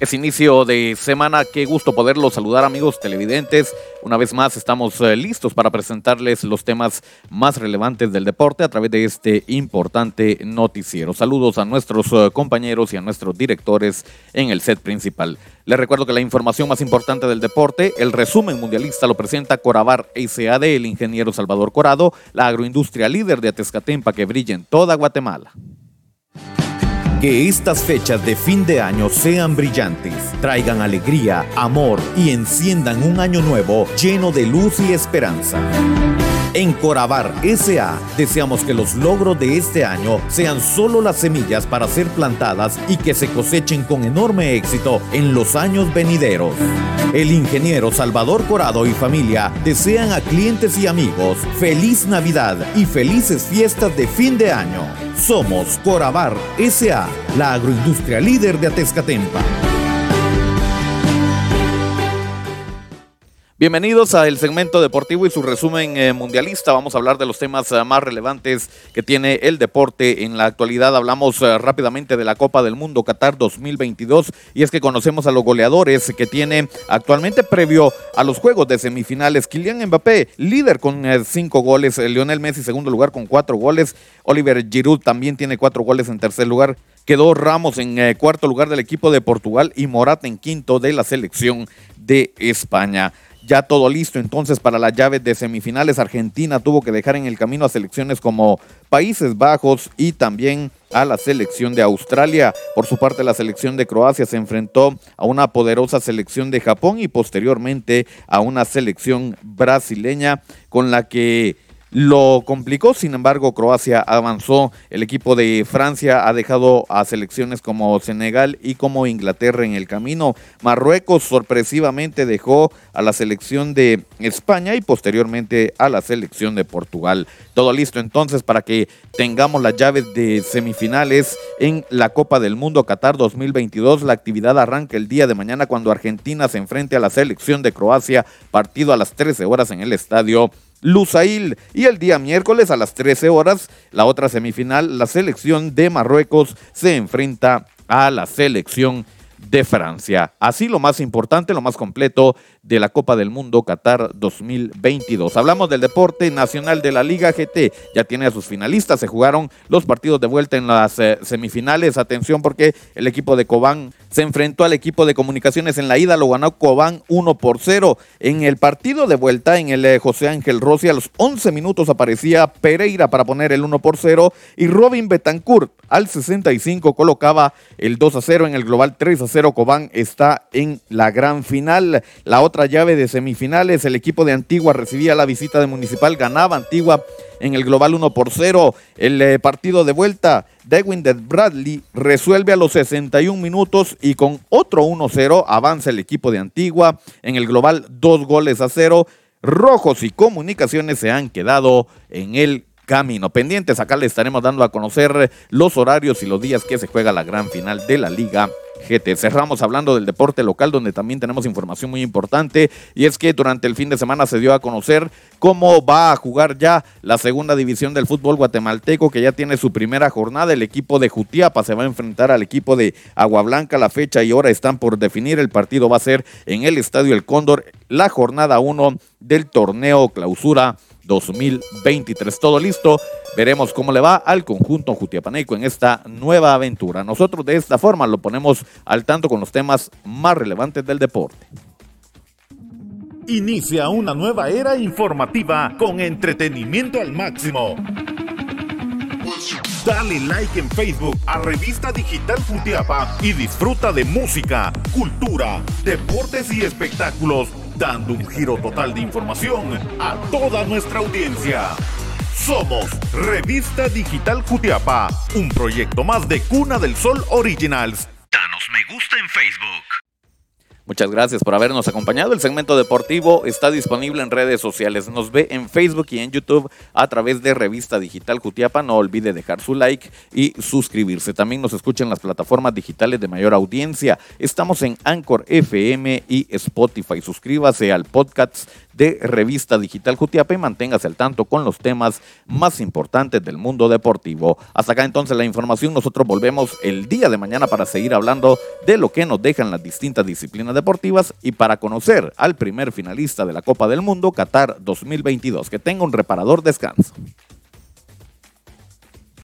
Es inicio de semana, qué gusto poderlos saludar amigos televidentes. Una vez más estamos eh, listos para presentarles los temas más relevantes del deporte a través de este importante noticiero. Saludos a nuestros eh, compañeros y a nuestros directores en el set principal. Les recuerdo que la información más importante del deporte, el resumen mundialista lo presenta Corabar SAD, el ingeniero Salvador Corado, la agroindustria líder de Atezcatempa que brilla en toda Guatemala. Que estas fechas de fin de año sean brillantes, traigan alegría, amor y enciendan un año nuevo lleno de luz y esperanza. En Corabar SA deseamos que los logros de este año sean solo las semillas para ser plantadas y que se cosechen con enorme éxito en los años venideros. El ingeniero Salvador Corado y familia desean a clientes y amigos feliz Navidad y felices fiestas de fin de año. Somos Corabar SA, la agroindustria líder de Atezcatempa. Bienvenidos a el segmento deportivo y su resumen eh, mundialista. Vamos a hablar de los temas eh, más relevantes que tiene el deporte en la actualidad. Hablamos eh, rápidamente de la Copa del Mundo Qatar 2022 y es que conocemos a los goleadores que tiene actualmente previo a los juegos de semifinales. Kylian Mbappé, líder con cinco goles. Lionel Messi, segundo lugar con cuatro goles. Oliver Giroud también tiene cuatro goles en tercer lugar. Quedó Ramos en cuarto lugar del equipo de Portugal y Morata en quinto de la selección de España ya todo listo entonces para las llaves de semifinales. Argentina tuvo que dejar en el camino a selecciones como Países Bajos y también a la selección de Australia. Por su parte, la selección de Croacia se enfrentó a una poderosa selección de Japón y posteriormente a una selección brasileña con la que lo complicó, sin embargo, Croacia avanzó. El equipo de Francia ha dejado a selecciones como Senegal y como Inglaterra en el camino. Marruecos sorpresivamente dejó a la selección de España y posteriormente a la selección de Portugal. Todo listo entonces para que tengamos las llaves de semifinales en la Copa del Mundo Qatar 2022. La actividad arranca el día de mañana cuando Argentina se enfrente a la selección de Croacia, partido a las 13 horas en el estadio Lusail. Y el día miércoles a las 13 horas, la otra semifinal, la selección de Marruecos se enfrenta a la selección de Francia. Así lo más importante, lo más completo de la Copa del Mundo Qatar 2022. Hablamos del deporte nacional de la Liga GT. Ya tiene a sus finalistas. Se jugaron los partidos de vuelta en las eh, semifinales. Atención porque el equipo de Cobán se enfrentó al equipo de comunicaciones en la ida. Lo ganó Cobán 1 por 0. En el partido de vuelta, en el eh, José Ángel Rossi, a los 11 minutos aparecía Pereira para poner el 1 por 0 y Robin Betancourt al 65 colocaba el 2 a 0 en el global 3 a 0. Cobán está en la gran final. La otra llave de semifinales, el equipo de Antigua recibía la visita de Municipal, ganaba Antigua en el global 1 por 0. El eh, partido de vuelta, Dewin de Bradley resuelve a los 61 minutos y con otro 1-0 avanza el equipo de Antigua en el global 2 goles a 0. Rojos y Comunicaciones se han quedado en el camino. Pendientes, acá le estaremos dando a conocer los horarios y los días que se juega la gran final de la Liga GT. Cerramos hablando del deporte local, donde también tenemos información muy importante, y es que durante el fin de semana se dio a conocer cómo va a jugar ya la segunda división del fútbol guatemalteco, que ya tiene su primera jornada. El equipo de Jutiapa se va a enfrentar al equipo de Agua Blanca. La fecha y hora están por definir. El partido va a ser en el Estadio El Cóndor, la jornada 1 del torneo clausura 2023. Todo listo. Veremos cómo le va al conjunto jutiapaneco en esta nueva aventura. Nosotros de esta forma lo ponemos al tanto con los temas más relevantes del deporte. Inicia una nueva era informativa con entretenimiento al máximo. Dale like en Facebook a Revista Digital Jutiapa y disfruta de música, cultura, deportes y espectáculos dando un giro total de información a toda nuestra audiencia. Somos Revista Digital Jutiapa, un proyecto más de Cuna del Sol Originals. Danos me gusta en Facebook. Muchas gracias por habernos acompañado. El segmento deportivo está disponible en redes sociales. Nos ve en Facebook y en YouTube a través de Revista Digital Jutiapa. No olvide dejar su like y suscribirse. También nos escucha en las plataformas digitales de mayor audiencia. Estamos en Anchor FM y Spotify. Suscríbase al podcast de Revista Digital Jutiapa y manténgase al tanto con los temas más importantes del mundo deportivo. Hasta acá entonces la información. Nosotros volvemos el día de mañana para seguir hablando de lo que nos dejan las distintas disciplinas deportivas y para conocer al primer finalista de la Copa del Mundo, Qatar 2022. Que tenga un reparador descanso.